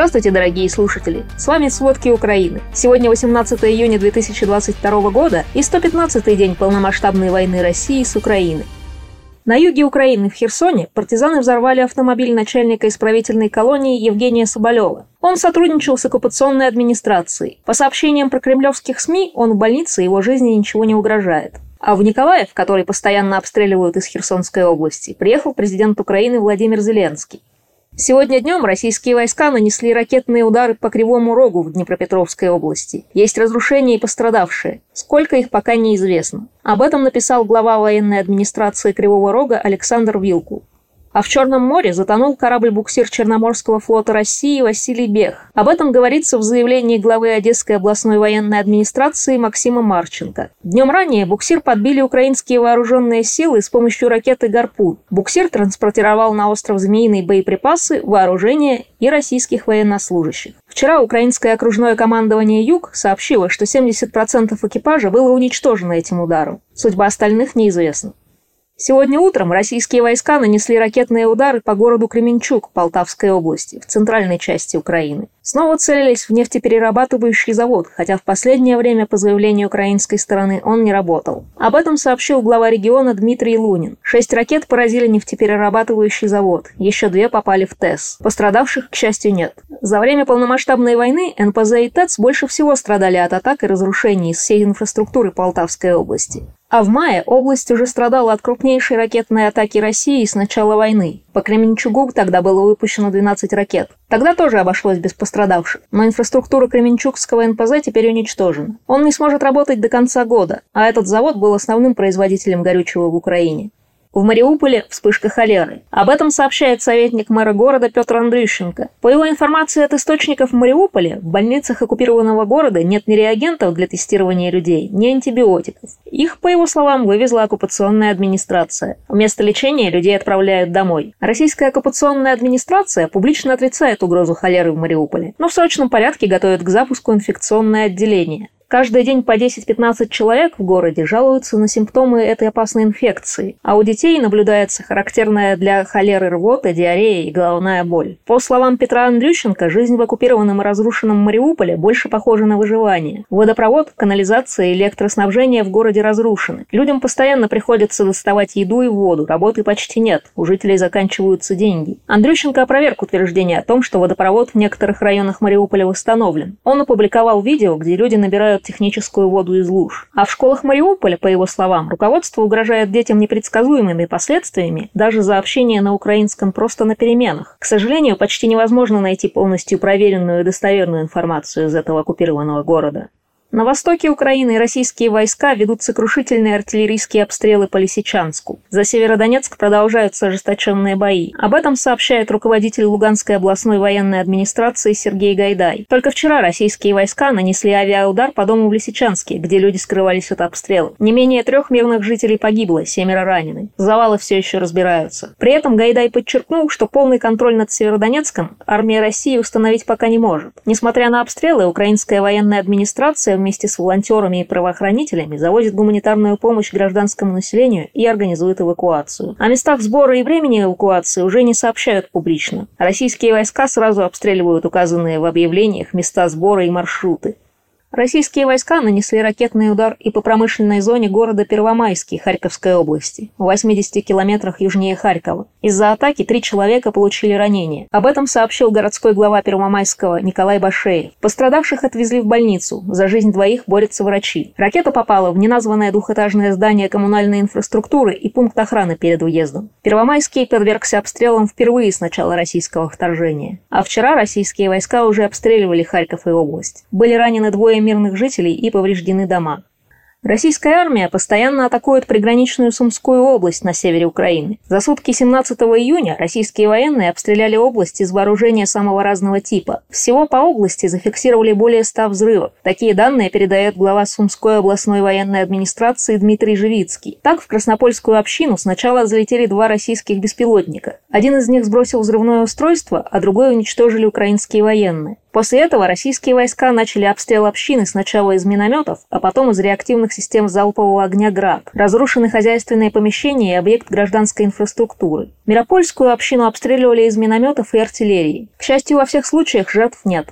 Здравствуйте, дорогие слушатели! С вами «Сводки Украины». Сегодня 18 июня 2022 года и 115-й день полномасштабной войны России с Украиной. На юге Украины, в Херсоне, партизаны взорвали автомобиль начальника исправительной колонии Евгения Соболева. Он сотрудничал с оккупационной администрацией. По сообщениям про кремлевских СМИ, он в больнице, его жизни ничего не угрожает. А в Николаев, который постоянно обстреливают из Херсонской области, приехал президент Украины Владимир Зеленский. Сегодня днем российские войска нанесли ракетные удары по Кривому Рогу в Днепропетровской области. Есть разрушения и пострадавшие. Сколько их пока неизвестно. Об этом написал глава военной администрации Кривого Рога Александр Вилку. А в Черном море затонул корабль-буксир Черноморского флота России Василий Бех. Об этом говорится в заявлении главы Одесской областной военной администрации Максима Марченко. Днем ранее буксир подбили украинские вооруженные силы с помощью ракеты «Гарпун». Буксир транспортировал на остров Змеиный боеприпасы, вооружение и российских военнослужащих. Вчера украинское окружное командование «Юг» сообщило, что 70% экипажа было уничтожено этим ударом. Судьба остальных неизвестна. Сегодня утром российские войска нанесли ракетные удары по городу Кременчук Полтавской области, в центральной части Украины. Снова целились в нефтеперерабатывающий завод, хотя в последнее время, по заявлению украинской стороны, он не работал. Об этом сообщил глава региона Дмитрий Лунин. Шесть ракет поразили нефтеперерабатывающий завод, еще две попали в ТЭС. Пострадавших, к счастью, нет. За время полномасштабной войны НПЗ и ТЭЦ больше всего страдали от атак и разрушений всей инфраструктуры Полтавской области. А в мае область уже страдала от крупнейшей ракетной атаки России с начала войны. По Кременчугу тогда было выпущено 12 ракет. Тогда тоже обошлось без пострадавших. Но инфраструктура Кременчугского НПЗ теперь уничтожена. Он не сможет работать до конца года, а этот завод был основным производителем горючего в Украине. В Мариуполе вспышка холеры. Об этом сообщает советник мэра города Петр Андрющенко. По его информации от источников в Мариуполе, в больницах оккупированного города нет ни реагентов для тестирования людей, ни антибиотиков. Их, по его словам, вывезла оккупационная администрация. Вместо лечения людей отправляют домой. Российская оккупационная администрация публично отрицает угрозу холеры в Мариуполе, но в срочном порядке готовит к запуску инфекционное отделение. Каждый день по 10-15 человек в городе жалуются на симптомы этой опасной инфекции, а у детей наблюдается характерная для холеры рвота, диарея и головная боль. По словам Петра Андрющенко, жизнь в оккупированном и разрушенном Мариуполе больше похожа на выживание. Водопровод, канализация и электроснабжение в городе разрушены. Людям постоянно приходится доставать еду и воду, работы почти нет, у жителей заканчиваются деньги. Андрющенко опроверг утверждение о том, что водопровод в некоторых районах Мариуполя восстановлен. Он опубликовал видео, где люди набирают собирают техническую воду из луж. А в школах Мариуполя, по его словам, руководство угрожает детям непредсказуемыми последствиями даже за общение на украинском просто на переменах. К сожалению, почти невозможно найти полностью проверенную и достоверную информацию из этого оккупированного города. На востоке Украины российские войска ведут сокрушительные артиллерийские обстрелы по Лисичанску. За Северодонецк продолжаются ожесточенные бои. Об этом сообщает руководитель Луганской областной военной администрации Сергей Гайдай. Только вчера российские войска нанесли авиаудар по дому в Лисичанске, где люди скрывались от обстрелов. Не менее трех мирных жителей погибло, семеро ранены. Завалы все еще разбираются. При этом Гайдай подчеркнул, что полный контроль над Северодонецком армия России установить пока не может. Несмотря на обстрелы, украинская военная администрация вместе с волонтерами и правоохранителями завозит гуманитарную помощь гражданскому населению и организует эвакуацию. О местах сбора и времени эвакуации уже не сообщают публично. Российские войска сразу обстреливают указанные в объявлениях места сбора и маршруты. Российские войска нанесли ракетный удар и по промышленной зоне города Первомайский Харьковской области, в 80 километрах южнее Харькова. Из-за атаки три человека получили ранения. Об этом сообщил городской глава Первомайского Николай Башеев. Пострадавших отвезли в больницу. За жизнь двоих борются врачи. Ракета попала в неназванное двухэтажное здание коммунальной инфраструктуры и пункт охраны перед въездом. Первомайский подвергся обстрелам впервые с начала российского вторжения. А вчера российские войска уже обстреливали Харьков и область. Были ранены двое мирных жителей и повреждены дома. Российская армия постоянно атакует приграничную Сумскую область на севере Украины. За сутки 17 июня российские военные обстреляли область из вооружения самого разного типа. Всего по области зафиксировали более 100 взрывов. Такие данные передает глава Сумской областной военной администрации Дмитрий Живицкий. Так, в Краснопольскую общину сначала залетели два российских беспилотника. Один из них сбросил взрывное устройство, а другой уничтожили украинские военные. После этого российские войска начали обстрел общины сначала из минометов, а потом из реактивных систем залпового огня «Град». Разрушены хозяйственные помещения и объект гражданской инфраструктуры. Миропольскую общину обстреливали из минометов и артиллерии. К счастью, во всех случаях жертв нет.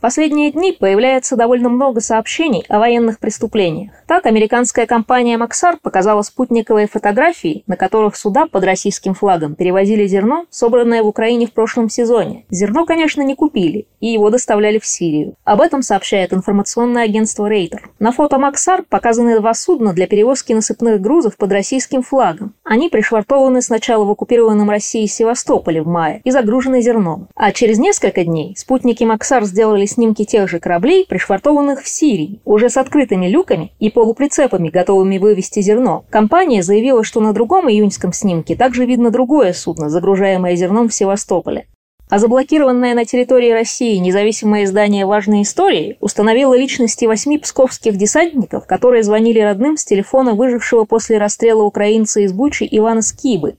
В последние дни появляется довольно много сообщений о военных преступлениях. Так, американская компания «Максар» показала спутниковые фотографии, на которых суда под российским флагом перевозили зерно, собранное в Украине в прошлом сезоне. Зерно, конечно, не купили, и его доставляли в Сирию. Об этом сообщает информационное агентство «Рейтер». На фото «Максар» показаны два судна для перевозки насыпных грузов под российским флагом. Они пришвартованы сначала в оккупированном России Севастополе в мае и загружены зерном. А через несколько дней спутники «Максар» сделали снимки тех же кораблей, пришвартованных в Сирии, уже с открытыми люками и полуприцепами, готовыми вывести зерно. Компания заявила, что на другом июньском снимке также видно другое судно, загружаемое зерном в Севастополе. А заблокированное на территории России независимое издание «Важные истории» установило личности восьми псковских десантников, которые звонили родным с телефона выжившего после расстрела украинца из Бучи Ивана Скибы.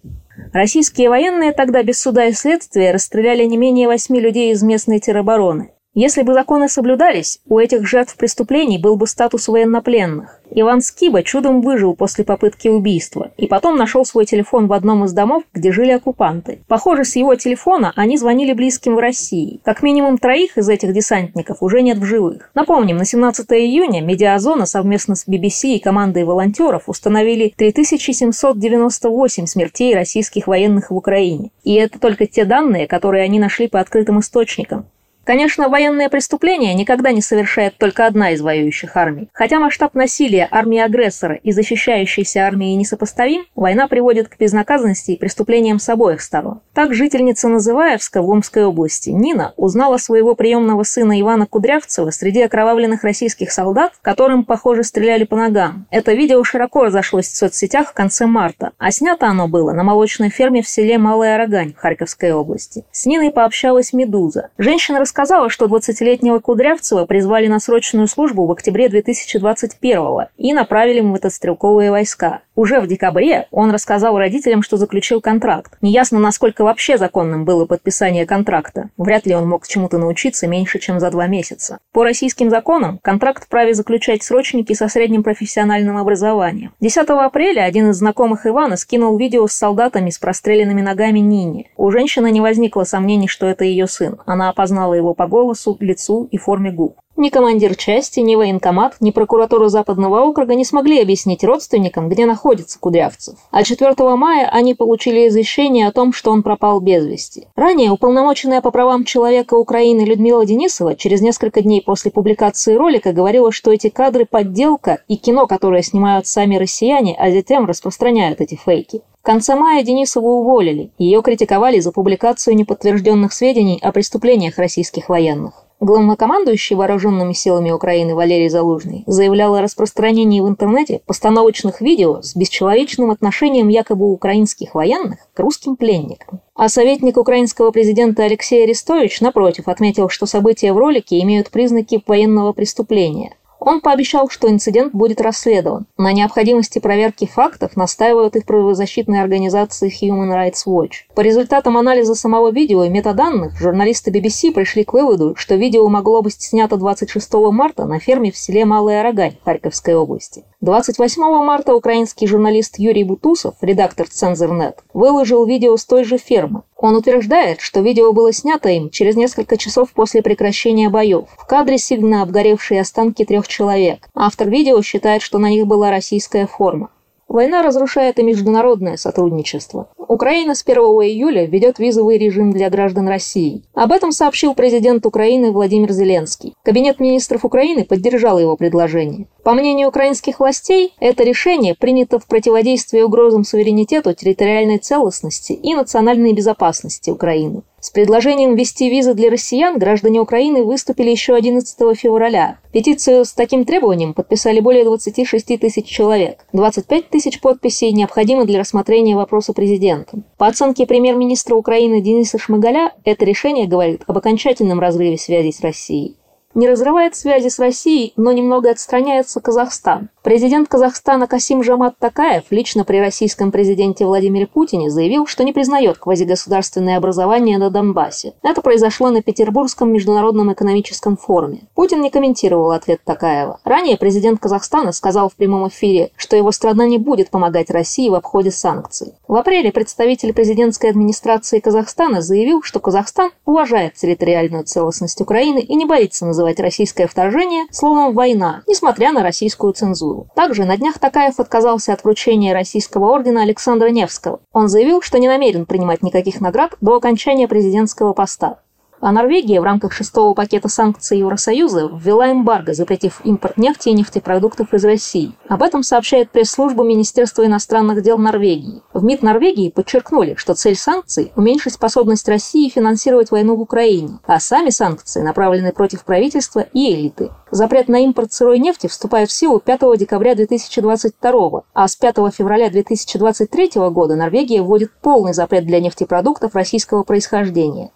Российские военные тогда без суда и следствия расстреляли не менее восьми людей из местной теробороны. Если бы законы соблюдались, у этих жертв преступлений был бы статус военнопленных. Иван Скиба чудом выжил после попытки убийства и потом нашел свой телефон в одном из домов, где жили оккупанты. Похоже, с его телефона они звонили близким в России. Как минимум троих из этих десантников уже нет в живых. Напомним, на 17 июня Медиазона совместно с BBC и командой волонтеров установили 3798 смертей российских военных в Украине. И это только те данные, которые они нашли по открытым источникам. Конечно, военные преступления никогда не совершает только одна из воюющих армий. Хотя масштаб насилия армии агрессора и защищающейся армии несопоставим, война приводит к безнаказанности и преступлениям с обоих сторон. Так жительница Называевска в Омской области Нина узнала своего приемного сына Ивана Кудрявцева среди окровавленных российских солдат, которым, похоже, стреляли по ногам. Это видео широко разошлось в соцсетях в конце марта, а снято оно было на молочной ферме в селе Малая Рогань Харьковской области. С Ниной пообщалась «Медуза». Женщина рассказала, что 20-летнего Кудрявцева призвали на срочную службу в октябре 2021 и направили в мотострелковые войска. Уже в декабре он рассказал родителям, что заключил контракт. Неясно, насколько вообще законным было подписание контракта. Вряд ли он мог чему-то научиться меньше, чем за два месяца. По российским законам контракт вправе заключать срочники со средним профессиональным образованием. 10 апреля один из знакомых Ивана скинул видео с солдатами с простреленными ногами Нине. У женщины не возникло сомнений, что это ее сын. Она опознала его по голосу, лицу и форме губ. Ни командир части, ни военкомат, ни прокуратура Западного округа не смогли объяснить родственникам, где находится Кудрявцев. А 4 мая они получили извещение о том, что он пропал без вести. Ранее уполномоченная по правам человека Украины Людмила Денисова через несколько дней после публикации ролика говорила, что эти кадры – подделка и кино, которое снимают сами россияне, а затем распространяют эти фейки. В конце мая Денисову уволили, ее критиковали за публикацию неподтвержденных сведений о преступлениях российских военных. Главнокомандующий вооруженными силами Украины Валерий Залужный заявлял о распространении в интернете постановочных видео с бесчеловечным отношением якобы украинских военных к русским пленникам. А советник украинского президента Алексей Арестович, напротив, отметил, что события в ролике имеют признаки военного преступления. Он пообещал, что инцидент будет расследован. На необходимости проверки фактов настаивают и в правозащитной организации Human Rights Watch. По результатам анализа самого видео и метаданных, журналисты BBC пришли к выводу, что видео могло быть снято 26 марта на ферме в селе Малая Рогань Харьковской области. 28 марта украинский журналист Юрий Бутусов, редактор Цензорнет, выложил видео с той же фермы. Он утверждает, что видео было снято им через несколько часов после прекращения боев. В кадре сильно обгоревшие останки трех человек. Автор видео считает, что на них была российская форма. Война разрушает и международное сотрудничество. Украина с 1 июля ведет визовый режим для граждан России. Об этом сообщил президент Украины Владимир Зеленский. Кабинет министров Украины поддержал его предложение. По мнению украинских властей, это решение принято в противодействии угрозам суверенитету, территориальной целостности и национальной безопасности Украины. С предложением ввести визы для россиян граждане Украины выступили еще 11 февраля. Петицию с таким требованием подписали более 26 тысяч человек. 25 тысяч подписей необходимо для рассмотрения вопроса президентом. По оценке премьер-министра Украины Дениса Шмыгаля, это решение говорит об окончательном разрыве связи с Россией. Не разрывает связи с Россией, но немного отстраняется Казахстан. Президент Казахстана Касим Жамат Такаев лично при российском президенте Владимире Путине заявил, что не признает квазигосударственное образование на Донбассе. Это произошло на Петербургском международном экономическом форуме. Путин не комментировал ответ Такаева. Ранее президент Казахстана сказал в прямом эфире, что его страна не будет помогать России в обходе санкций. В апреле представитель президентской администрации Казахстана заявил, что Казахстан уважает территориальную целостность Украины и не боится называть называть российское вторжение словом «война», несмотря на российскую цензуру. Также на днях Такаев отказался от вручения российского ордена Александра Невского. Он заявил, что не намерен принимать никаких наград до окончания президентского поста. А Норвегия в рамках шестого пакета санкций Евросоюза ввела эмбарго, запретив импорт нефти и нефтепродуктов из России. Об этом сообщает пресс-служба Министерства иностранных дел Норвегии. В МИД Норвегии подчеркнули, что цель санкций – уменьшить способность России финансировать войну в Украине, а сами санкции направлены против правительства и элиты. Запрет на импорт сырой нефти вступает в силу 5 декабря 2022, а с 5 февраля 2023 года Норвегия вводит полный запрет для нефтепродуктов российского происхождения.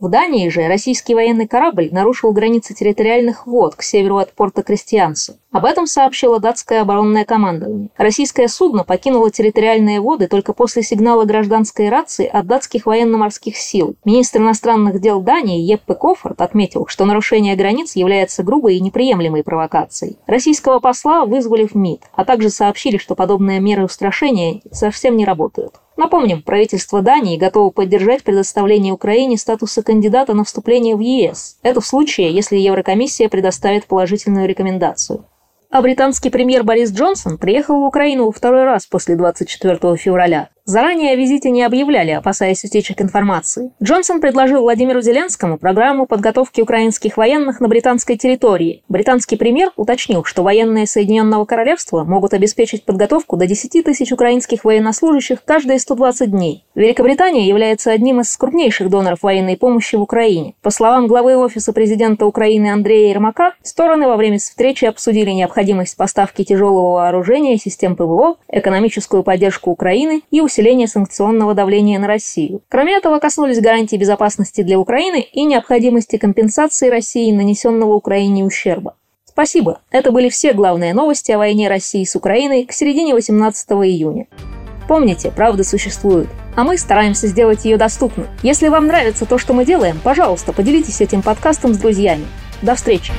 В Дании же российский военный корабль нарушил границы территориальных вод к северу от порта Крестьянсу. Об этом сообщило датское оборонное командование. Российское судно покинуло территориальные воды только после сигнала гражданской рации от датских военно-морских сил. Министр иностранных дел Дании Еппе Кофорт отметил, что нарушение границ является грубой и неприемлемой провокацией. Российского посла вызвали в МИД, а также сообщили, что подобные меры устрашения совсем не работают. Напомним, правительство Дании готово поддержать предоставление Украине статуса кандидата на вступление в ЕС. Это в случае, если Еврокомиссия предоставит положительную рекомендацию. А британский премьер Борис Джонсон приехал в Украину во второй раз после 24 февраля. Заранее о визите не объявляли, опасаясь утечек информации. Джонсон предложил Владимиру Зеленскому программу подготовки украинских военных на британской территории. Британский премьер уточнил, что военные Соединенного Королевства могут обеспечить подготовку до 10 тысяч украинских военнослужащих каждые 120 дней. Великобритания является одним из крупнейших доноров военной помощи в Украине. По словам главы Офиса президента Украины Андрея Ермака, стороны во время встречи обсудили необходимость поставки тяжелого вооружения, систем ПВО, экономическую поддержку Украины и усиление усиления санкционного давления на Россию. Кроме этого, коснулись гарантий безопасности для Украины и необходимости компенсации России нанесенного Украине ущерба. Спасибо. Это были все главные новости о войне России с Украиной к середине 18 июня. Помните, правда существует, а мы стараемся сделать ее доступной. Если вам нравится то, что мы делаем, пожалуйста, поделитесь этим подкастом с друзьями. До встречи!